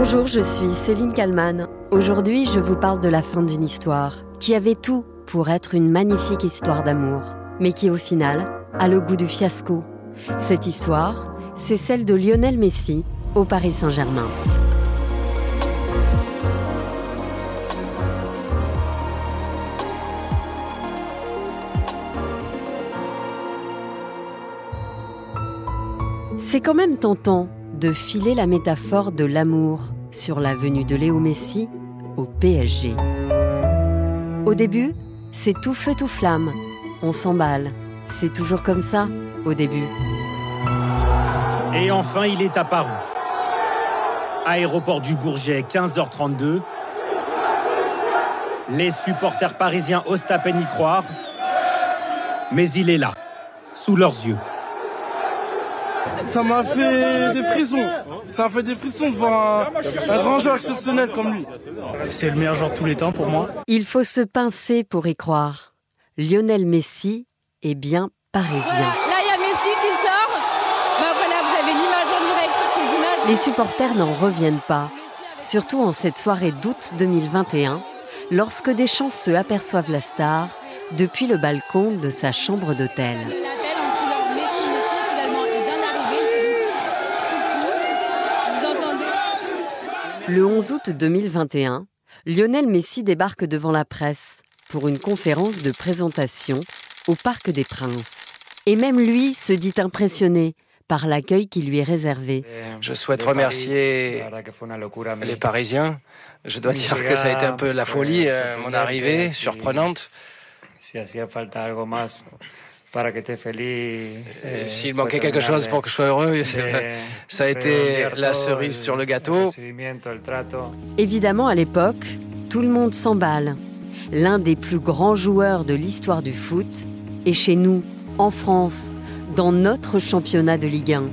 Bonjour, je suis Céline Kalman. Aujourd'hui, je vous parle de la fin d'une histoire qui avait tout pour être une magnifique histoire d'amour, mais qui au final a le goût du fiasco. Cette histoire, c'est celle de Lionel Messi au Paris Saint-Germain. C'est quand même tentant de filer la métaphore de l'amour sur la venue de Léo Messi au PSG. Au début, c'est tout feu tout flamme. On s'emballe. C'est toujours comme ça au début. Et enfin, il est apparu. Aéroport du Bourget, 15h32. Les supporters parisiens osent à peine y croire. Mais il est là, sous leurs yeux. Ça m'a fait des frissons. Ça m'a fait des frissons de voir un, un grand joueur exceptionnel comme lui. C'est le meilleur joueur de tous les temps pour moi. Il faut se pincer pour y croire. Lionel Messi est bien parisien. Là, il y a Messi qui sort. Ben voilà, vous avez l'image en direct sur ces images. Les supporters n'en reviennent pas, surtout en cette soirée d'août 2021, lorsque Deschamps se aperçoivent la star depuis le balcon de sa chambre d'hôtel. L'appel en criant Messi, Messi, finalement, est bien arrivé. Vous entendez Le 11 août 2021, Lionel Messi débarque devant la presse pour une conférence de présentation au Parc des Princes. Et même lui se dit impressionné par l'accueil qui lui est réservé. Je souhaite remercier les Parisiens. Je dois dire que ça a été un peu la folie, euh, mon arrivée, surprenante. Et S'il manquait quelque chose pour que je sois heureux, ça a été la cerise sur le gâteau. Évidemment, à l'époque, tout le monde s'emballe. L'un des plus grands joueurs de l'histoire du foot est chez nous, en France, dans notre championnat de Ligue 1.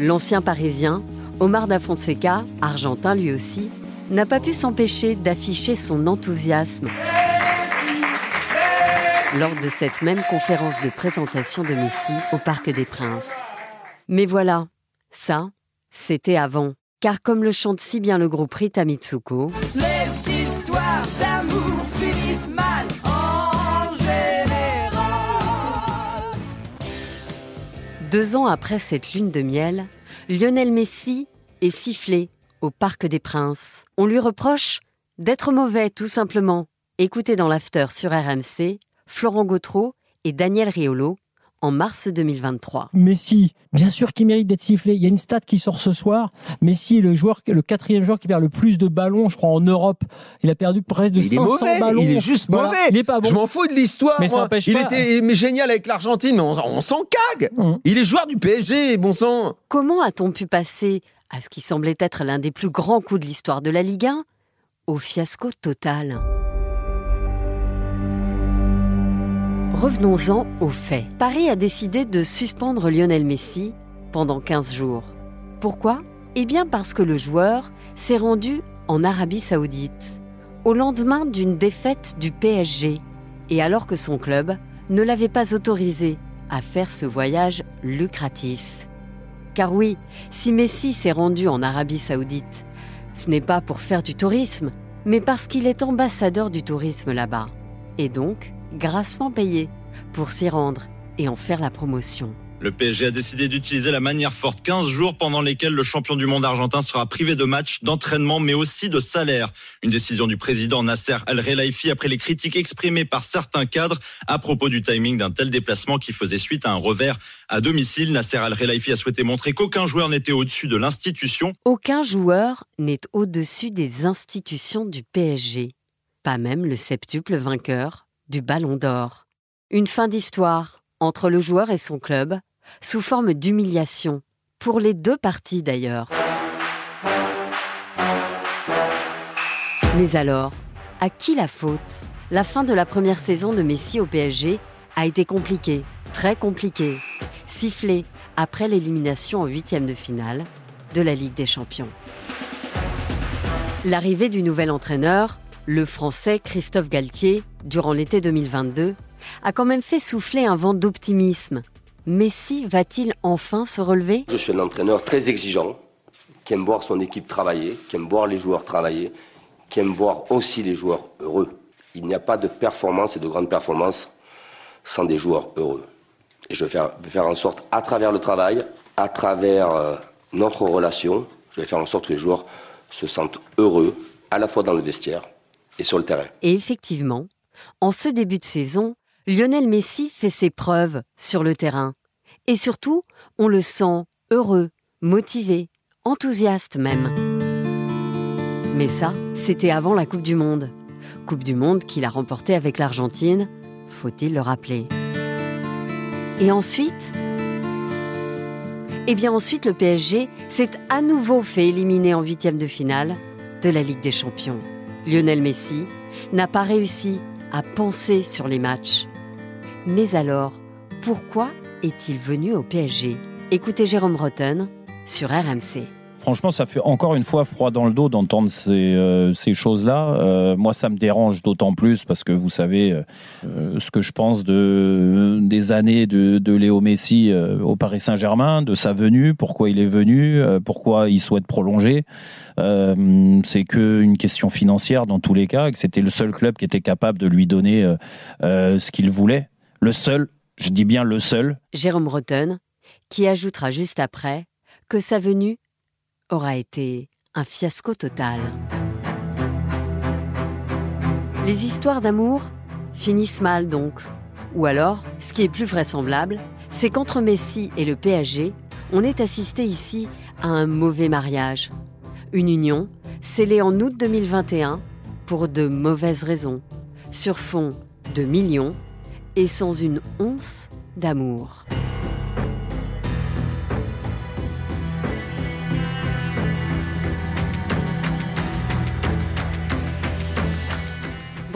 L'ancien parisien, Omar Da Fonseca, argentin lui aussi, n'a pas pu s'empêcher d'afficher son enthousiasme lors de cette même conférence de présentation de Messi au Parc des Princes. Mais voilà, ça, c'était avant. Car comme le chante si bien le groupe Rita Mitsuko, Les histoires d'amour finissent mal en général. deux ans après cette lune de miel, Lionel Messi est sifflé au Parc des Princes. On lui reproche d'être mauvais, tout simplement. Écoutez dans l'after sur RMC, Florent Gautreau et Daniel Riolo en mars 2023. Messi, bien sûr qu'il mérite d'être sifflé. Il y a une stat qui sort ce soir. Messi est le joueur, le quatrième joueur qui perd le plus de ballons, je crois, en Europe. Il a perdu presque de Il est 500 mauvais, ballons. il est juste Voilà. mauvais. Il est pas bon. Je m'en fous de l'histoire. Mais ça empêche il pas. était mais génial avec l'Argentine, mais on, on s'en cague. Hum. Il est joueur du PSG, bon sang. Comment a-t-on pu passer à ce qui semblait être l'un des plus grands coups de l'histoire de la Ligue 1 au fiasco total? Revenons-en aux faits. Paris a décidé de suspendre Lionel Messi pendant 15 jours. Pourquoi? Eh bien parce que le joueur s'est rendu en Arabie saoudite au lendemain d'une défaite du PSG et alors que son club ne l'avait pas autorisé à faire ce voyage lucratif. Car oui, si Messi s'est rendu en Arabie saoudite, ce n'est pas pour faire du tourisme, mais parce qu'il est ambassadeur du tourisme là-bas. Et donc, grassement payé pour s'y rendre et en faire la promotion. Le PSG a décidé d'utiliser la manière forte 15 jours pendant lesquels le champion du monde argentin sera privé de matchs, d'entraînement, mais aussi de salaire. Une décision du président Nasser Al-Relaifi après les critiques exprimées par certains cadres à propos du timing d'un tel déplacement qui faisait suite à un revers à domicile. Nasser Al-Relaifi a souhaité montrer qu'aucun joueur n'était au-dessus de l'institution. Aucun joueur n'est au-dessus des institutions du PSG, pas même le septuple vainqueur du Ballon d'Or. Une fin d'histoire entre le joueur et son club, sous forme d'humiliation, pour les deux parties d'ailleurs. Mais alors, à qui la faute? La fin de la première saison de Messi au PSG a été compliquée, très compliquée, sifflée après l'élimination en huitième de finale de la Ligue des Champions. L'arrivée du nouvel entraîneur, le Français Christophe Galtier, durant l'été 2022, a quand même fait souffler un vent d'optimisme. Messi va-t-il enfin se relever? Je suis un entraîneur très exigeant, qui aime voir son équipe travailler, qui aime voir les joueurs travailler, qui aime voir aussi les joueurs heureux. Il n'y a pas de performance et de grande performance sans des joueurs heureux. Et je vais faire, faire en sorte, à travers le travail, à travers euh, notre relation, je vais faire en sorte que les joueurs se sentent heureux, à la fois dans le vestiaire et sur le terrain. Et effectivement, en ce début de saison, Lionel Messi fait ses preuves sur le terrain. Et surtout, on le sent heureux, motivé, enthousiaste même. Mais ça, c'était avant la Coupe du Monde. Coupe du Monde qu'il a remportée avec l'Argentine, faut-il le rappeler. Et ensuite? Eh bien ensuite, le PSG s'est à nouveau fait éliminer en huitième de finale de la Ligue des Champions. Lionel Messi n'a pas réussi à penser sur les matchs. Mais alors, pourquoi est-il venu au PSG Écoutez Jérôme Rotten sur RMC. Franchement, ça fait encore une fois froid dans le dos d'entendre ces, euh, choses-là. Euh, moi, ça me dérange d'autant plus parce que vous savez euh, ce que je pense de, des années de, Léo Messi au Paris Saint-Germain, de sa venue, pourquoi il est venu, pourquoi il souhaite prolonger. c'est que une question financière dans tous les cas, que c'était le seul club qui était capable de lui donner ce qu'il voulait. Le seul, je dis bien le seul. Jérôme Rotten, qui ajoutera juste après que sa venue aura été un fiasco total. Les histoires d'amour finissent mal donc. Ou alors, ce qui est plus vraisemblable, c'est qu'entre Messi et le PSG, on est assisté ici à un mauvais mariage. Une union scellée en août 2021 pour de mauvaises raisons, sur fond de millions et sans une once d'amour.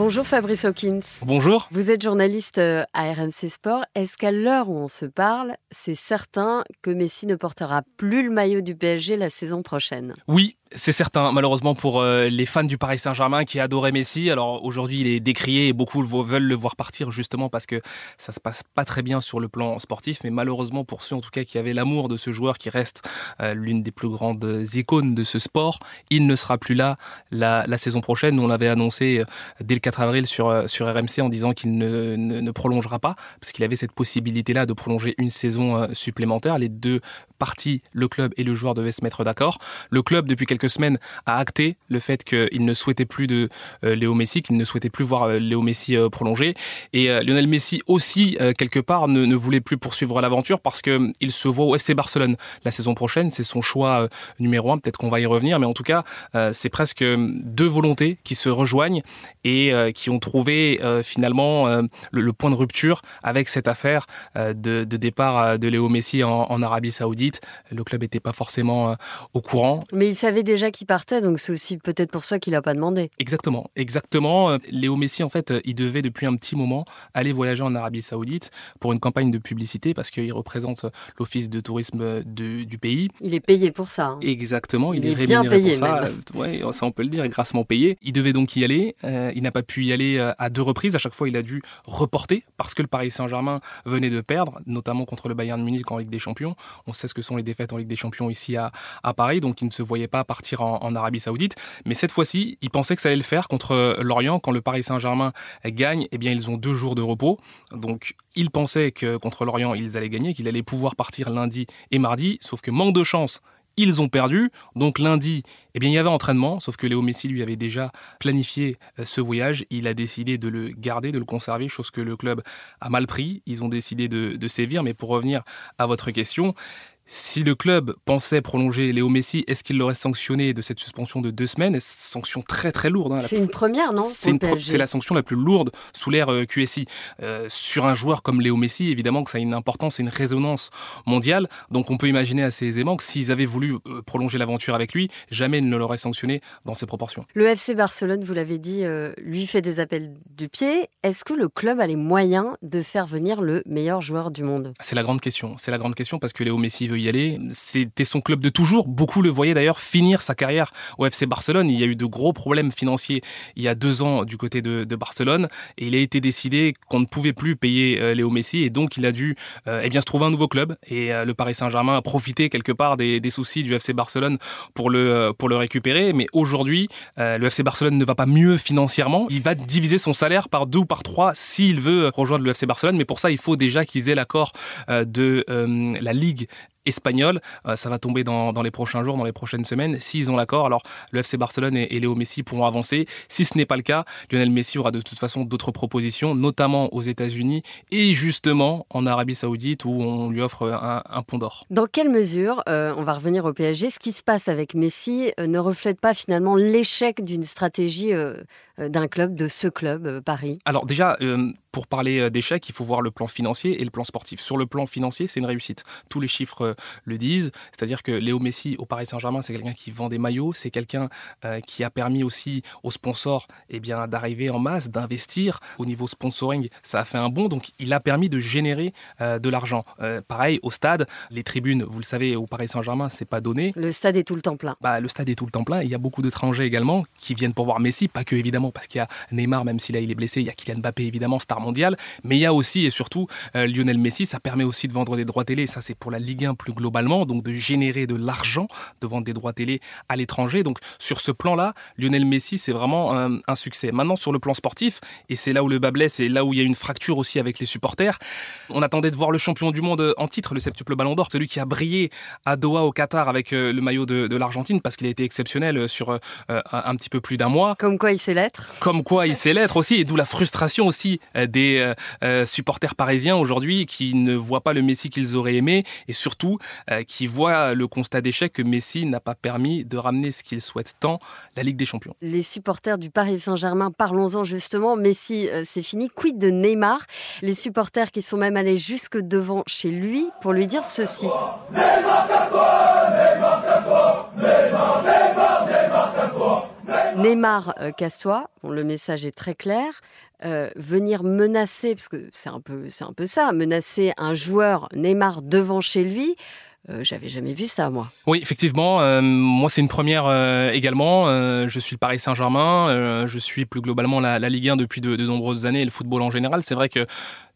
Bonjour Fabrice Hawkins. Bonjour. Vous êtes journaliste euh, à RMC Sport. Est-ce qu'à l'heure où on se parle, c'est certain que Messi ne portera plus le maillot du PSG la saison prochaine? Oui, c'est certain, malheureusement pour euh, les fans du Paris Saint-Germain qui adoraient Messi. Alors aujourd'hui, il est décrié et beaucoup veulent le voir partir justement parce que ça se passe pas très bien sur le plan sportif. Mais malheureusement pour ceux en tout cas qui avaient l'amour de ce joueur qui reste euh, l'une des plus grandes icônes de ce sport, il ne sera plus là la, saison prochaine. On l'avait annoncé euh, dès le 4 avril sur, RMC en disant qu'il ne, ne, prolongera pas parce qu'il avait cette possibilité-là de prolonger une saison supplémentaire. Les deux le club et le joueur devaient se mettre d'accord. Le club depuis quelques semaines a acté le fait qu'il ne souhaitait plus de euh, Léo Messi, qu'il ne souhaitait plus voir euh, Léo Messi euh, prolonger. Et Lionel Messi aussi, quelque part, ne, voulait plus poursuivre l'aventure parce qu'il se voit au FC Barcelone la saison prochaine. C'est son choix numéro un. Peut-être qu'on va y revenir, mais en tout cas, c'est presque deux volontés qui se rejoignent et qui ont trouvé finalement le, point de rupture avec cette affaire de, départ de Léo Messi en Arabie Saoudite. Le club n'était pas forcément au courant. Mais il savait déjà qu'il partait, donc c'est aussi peut-être pour ça qu'il n'a pas demandé. Exactement, exactement. Euh, Léo Messi, en fait, euh, il devait depuis un petit moment aller voyager en Arabie Saoudite pour une campagne de publicité parce qu'il représente l'office de tourisme du pays. Il est payé pour ça. Hein. Exactement, il, est, rémunéré bien payé pour ça. Ouais, ça on peut le dire, grassement payé. Il devait donc y aller. Euh, il n'a pas pu y aller à deux reprises. À chaque fois, il a dû reporter parce que le Paris Saint-Germain venait de perdre, notamment contre le Bayern Munich en Ligue des Champions. On sait ce que sont les défaites en Ligue des Champions ici à, Paris, donc il ne se voyait pas partir en, Arabie Saoudite. Mais cette fois-ci, ils pensaient que ça allait le faire contre Lorient. Quand le Paris Saint-Germain gagne, eh bien, ils ont deux jours de repos. Donc, ils pensaient que contre Lorient, ils allaient gagner, qu'il allait pouvoir partir lundi et mardi. Sauf que manque de chance, ils ont perdu. Donc lundi, eh bien, il y avait entraînement, sauf que Léo Messi lui avait déjà planifié euh, ce voyage. Il a décidé de le garder, de le conserver, chose que le club a mal pris. Ils ont décidé de sévir. Mais pour revenir à votre question, si le club pensait prolonger Léo Messi, est-ce qu'il l'aurait sanctionné de cette suspension de deux semaines? Sanction très très lourde. Hein, c'est une première, non C'est la sanction la plus lourde sous l'ère euh, QSI. Euh, sur un joueur comme Léo Messi, évidemment que ça a une importance et une résonance mondiale. Donc on peut imaginer assez aisément que s'ils avaient voulu euh, prolonger l'aventure avec lui, jamais ils ne l'auraient sanctionné dans ces proportions. Le FC Barcelone, vous l'avez dit, lui fait des appels du pied. Est-ce que le club a les moyens de faire venir le meilleur joueur du monde? C'est la grande question. C'est la grande question parce que Léo Messi veut y aller. C'était son club de toujours. Beaucoup le voyaient d'ailleurs finir sa carrière au FC Barcelone. Il y a eu de gros problèmes financiers il y a deux ans du côté de, Barcelone et il a été décidé qu'on ne pouvait plus payer euh, Léo Messi et donc il a dû euh, eh bien se trouver un nouveau club et euh, le Paris Saint-Germain a profité quelque part des, soucis du FC Barcelone pour le pour le récupérer. Mais aujourd'hui, le FC Barcelone ne va pas mieux financièrement. Il va diviser son salaire par deux ou par trois s'il veut rejoindre le FC Barcelone. Mais pour ça, il faut déjà qu'ils aient l'accord de la Ligue espagnol. Euh, ça va tomber dans, les prochains jours, dans les prochaines semaines. S'ils ont l'accord, alors le FC Barcelone et, et, Léo Messi pourront avancer. Si ce n'est pas le cas, Lionel Messi aura de toute façon d'autres propositions, notamment aux États-Unis et justement en Arabie Saoudite où on lui offre un, un pont d'or. Dans quelle mesure, euh, on va revenir au PSG, ce qui se passe avec Messi euh, ne reflète pas finalement l'échec d'une stratégie d'un club, de ce club, euh, Paris Alors déjà, euh, pour parler d'échec, il faut voir le plan financier et le plan sportif. Sur le plan financier, c'est une réussite. Tous les chiffres euh, le disent. C'est-à-dire que Léo Messi au Paris Saint-Germain, c'est quelqu'un qui vend des maillots, c'est quelqu'un euh, qui a permis aussi aux sponsors eh bien, d'arriver en masse, d'investir. Au niveau sponsoring, ça a fait un bond, donc il a permis de générer euh, de l'argent. Euh, pareil, au stade, les tribunes, vous le savez, au Paris Saint-Germain, c'est pas donné. Le stade est tout le temps plein. Bah, le stade est tout le temps plein. Il y a beaucoup d'étrangers également qui viennent pour voir Messi, pas que évidemment parce qu'il y a Neymar, même si là il est blessé, il y a Kylian Mbappé évidemment, star mondial, mais il y a aussi et surtout euh, Lionel Messi. Ça permet aussi de vendre des droits télé. Ça, c'est pour la Ligue 1 plus globalement, donc de générer de l'argent, de vendre des droits télé à l'étranger. Donc sur ce plan-là, Lionel Messi, c'est vraiment un, succès. Maintenant, sur le plan sportif, et c'est là où le bas blesse, et là où il y a une fracture aussi avec les supporters, on attendait de voir le champion du monde en titre, le septuple Ballon d'Or, celui qui a brillé à Doha au Qatar avec euh, le maillot de, l'Argentine, parce qu'il a été exceptionnel sur euh, un, un, petit peu plus d'un mois. Comme quoi il sait l'être. Comme quoi il sait l'être aussi, et d'où la frustration aussi euh, des euh, supporters parisiens aujourd'hui qui ne voient pas le Messi qu'ils auraient aimé, et surtout euh, qui voient le constat d'échec que Messi n'a pas permis de ramener ce qu'ils souhaitent tant, la Ligue des Champions. Les supporters du Paris Saint-Germain, parlons-en justement. Messi, euh, c'est fini. Quid de Neymar? Les supporters qui sont même allés jusque devant chez lui pour lui dire ceci. Neymar, casse-toi Neymar, casse-toi Neymar, euh, le message est très clair. Euh, venir menacer, parce que c'est un peu, un peu ça, menacer un joueur Neymar devant chez lui. Euh, J'avais jamais vu ça, moi. Oui, effectivement. Euh, moi, c'est une première également. je suis le Paris Saint-Germain. je suis plus globalement la, Ligue 1 depuis de, de nombreuses années et le football en général. C'est vrai que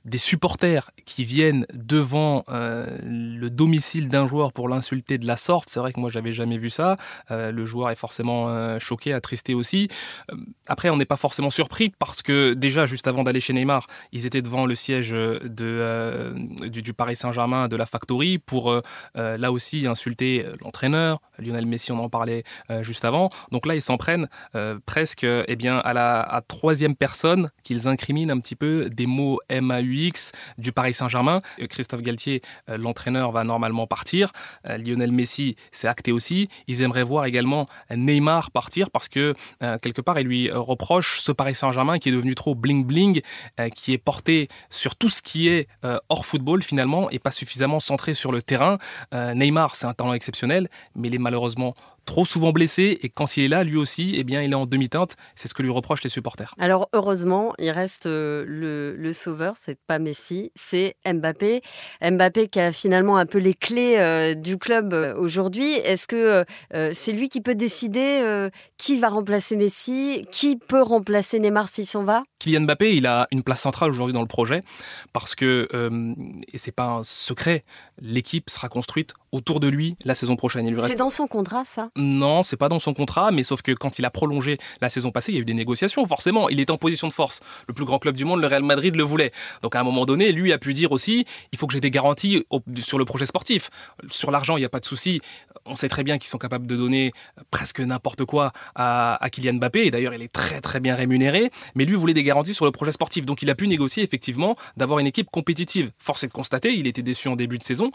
des supporters qui viennent devant euh, le domicile d'un joueur pour l'insulter de la sorte, c'est vrai que moi j'avais jamais vu ça. Euh, le joueur est forcément euh, choqué, attristé aussi. après, on n'est pas forcément surpris parce que déjà juste avant d'aller chez Neymar, ils étaient devant le siège de, du, Paris Saint-Germain, de la Factory, pour là aussi insulter l'entraîneur. Lionel Messi, on en parlait juste avant. Donc là, ils s'en prennent presque eh bien, à la troisième personne qu'ils incriminent un petit peu des mots MAU Du Paris Saint-Germain. Christophe Galtier, euh, l'entraîneur, va normalement partir. Euh, Lionel Messi, c'est acté aussi. Ils aimeraient voir également Neymar partir parce que euh, quelque part, il lui reproche ce Paris Saint-Germain qui est devenu trop bling-bling, qui est porté sur tout ce qui est hors football finalement et pas suffisamment centré sur le terrain. Neymar, c'est un talent exceptionnel, mais il est malheureusement trop souvent blessé et quand il est là, lui aussi, eh bien, il est en demi-teinte. C'est ce que lui reprochent les supporters. Alors heureusement, il reste euh, le, le sauveur, c'est pas Messi, c'est Mbappé. Mbappé qui a finalement un peu les clés euh, du club euh, aujourd'hui. Est-ce que euh, c'est lui qui peut décider euh, qui va remplacer Messi, qui peut remplacer Neymar s'il s'en va? Kylian Mbappé, il a une place centrale aujourd'hui dans le projet parce que, et c'est pas un secret, l'équipe sera construite autour de lui la saison prochaine. Reste... C'est dans son contrat, ça? Non, c'est pas dans son contrat, mais sauf que quand il a prolongé la saison passée, il y a eu des négociations. Forcément, il était en position de force. Le plus grand club du monde, le Real Madrid, le voulait. Donc à un moment donné, lui a pu dire aussi, il faut que j'ai des garanties sur le projet sportif. Sur l'argent, il n'y a pas de souci. On sait très bien qu'ils sont capables de donner presque n'importe quoi à, à Kylian Mbappé. Et d'ailleurs, il est très très bien rémunéré. Mais lui voulait des garanties sur le projet sportif. Donc il a pu négocier effectivement d'avoir une équipe compétitive. Force est de constater, il était déçu en début de saison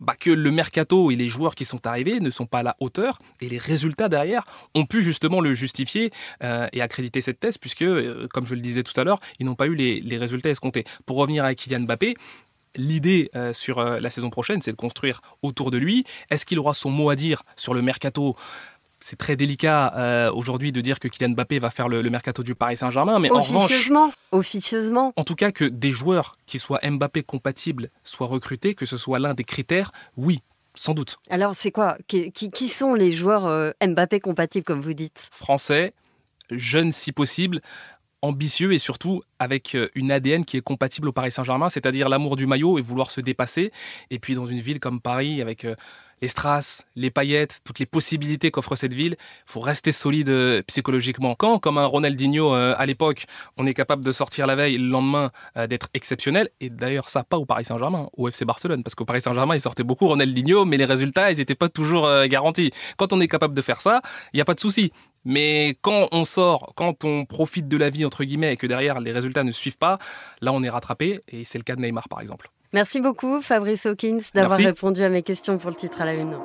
bah, que le mercato et les joueurs qui sont arrivés ne sont pas à la hauteur et les résultats derrière ont pu justement le justifier euh, et accréditer cette thèse puisque, euh, comme je le disais tout à l'heure, ils n'ont pas eu les, les, résultats escomptés. Pour revenir à Kylian Mbappé, L'idée euh, sur la saison prochaine, c'est de construire autour de lui. Est-ce qu'il aura son mot à dire sur le mercato c'est très délicat euh, aujourd'hui de dire que Kylian Mbappé va faire le, le mercato du Paris Saint-Germain, mais officieusement, en revanche, officieusement. En tout cas, que des joueurs qui soient Mbappé compatibles soient recrutés, que ce soit l'un des critères, oui, sans doute. Alors, c'est quoi? Qui, qui, qui sont les joueurs euh, Mbappé compatibles, comme vous dites? Français, jeunes si possible, ambitieux et surtout avec euh, une ADN qui est compatible au Paris Saint-Germain, c'est-à-dire l'amour du maillot et vouloir se dépasser. Et puis dans une ville comme Paris, avec les strass, les paillettes, toutes les possibilités qu'offre cette ville, il faut rester solide euh, psychologiquement. Quand, comme un Ronaldinho à l'époque, on est capable de sortir la veille, le lendemain d'être exceptionnel, et d'ailleurs ça pas au Paris Saint-Germain, au FC Barcelone, parce qu'au Paris Saint-Germain, il sortait beaucoup Ronaldinho, mais les résultats, ils n'étaient pas toujours garantis. Quand on est capable de faire ça, il n'y a pas de souci. Mais quand on sort, quand on profite de la vie, entre guillemets, et que derrière les résultats ne suivent pas, là on est rattrapé, et c'est le cas de Neymar par exemple. Merci beaucoup Fabrice Hawkins d'avoir répondu à mes questions pour le titre à la une.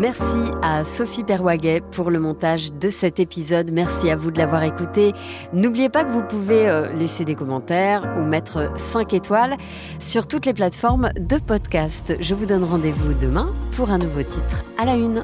Merci à Sophie Perwaguet pour le montage de cet épisode. Merci à vous de l'avoir écouté. N'oubliez pas que vous pouvez euh, laisser des commentaires ou mettre 5 étoiles sur toutes les plateformes de podcast. Je vous donne rendez-vous demain pour un nouveau titre à la une.